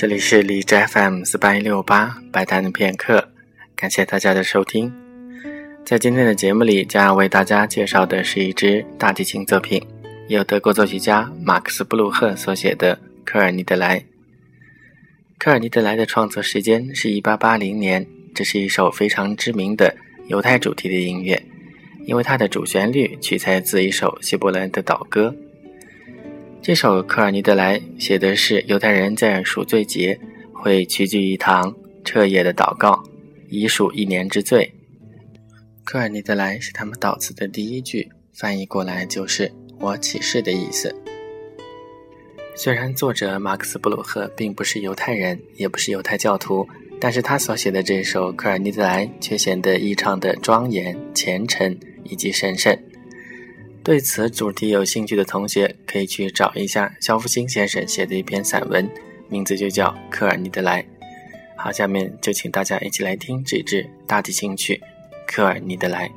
这里是荔枝 FM 四八一六八白谈的片刻，感谢大家的收听。在今天的节目里，将要为大家介绍的是一支大提琴作品，由德国作曲家马克思·布鲁赫所写的《科尔尼德莱》。科尔尼德莱的创作时间是一八八零年，这是一首非常知名的犹太主题的音乐，因为它的主旋律取材自一首希伯来的祷歌。这首《科尔尼德莱》写的是犹太人在赎罪节会齐聚一堂，彻夜的祷告，以赎一年之罪。科尔尼德莱是他们祷词的第一句，翻译过来就是“我起誓”的意思。虽然作者马克思·布鲁赫并不是犹太人，也不是犹太教徒，但是他所写的这首《科尔尼德莱》却显得异常的庄严、虔诚以及神圣。对此主题有兴趣的同学，可以去找一下肖复兴先生写的一篇散文，名字就叫《科尔尼德莱》。好，下面就请大家一起来听这支大提琴曲《科尔尼德莱》。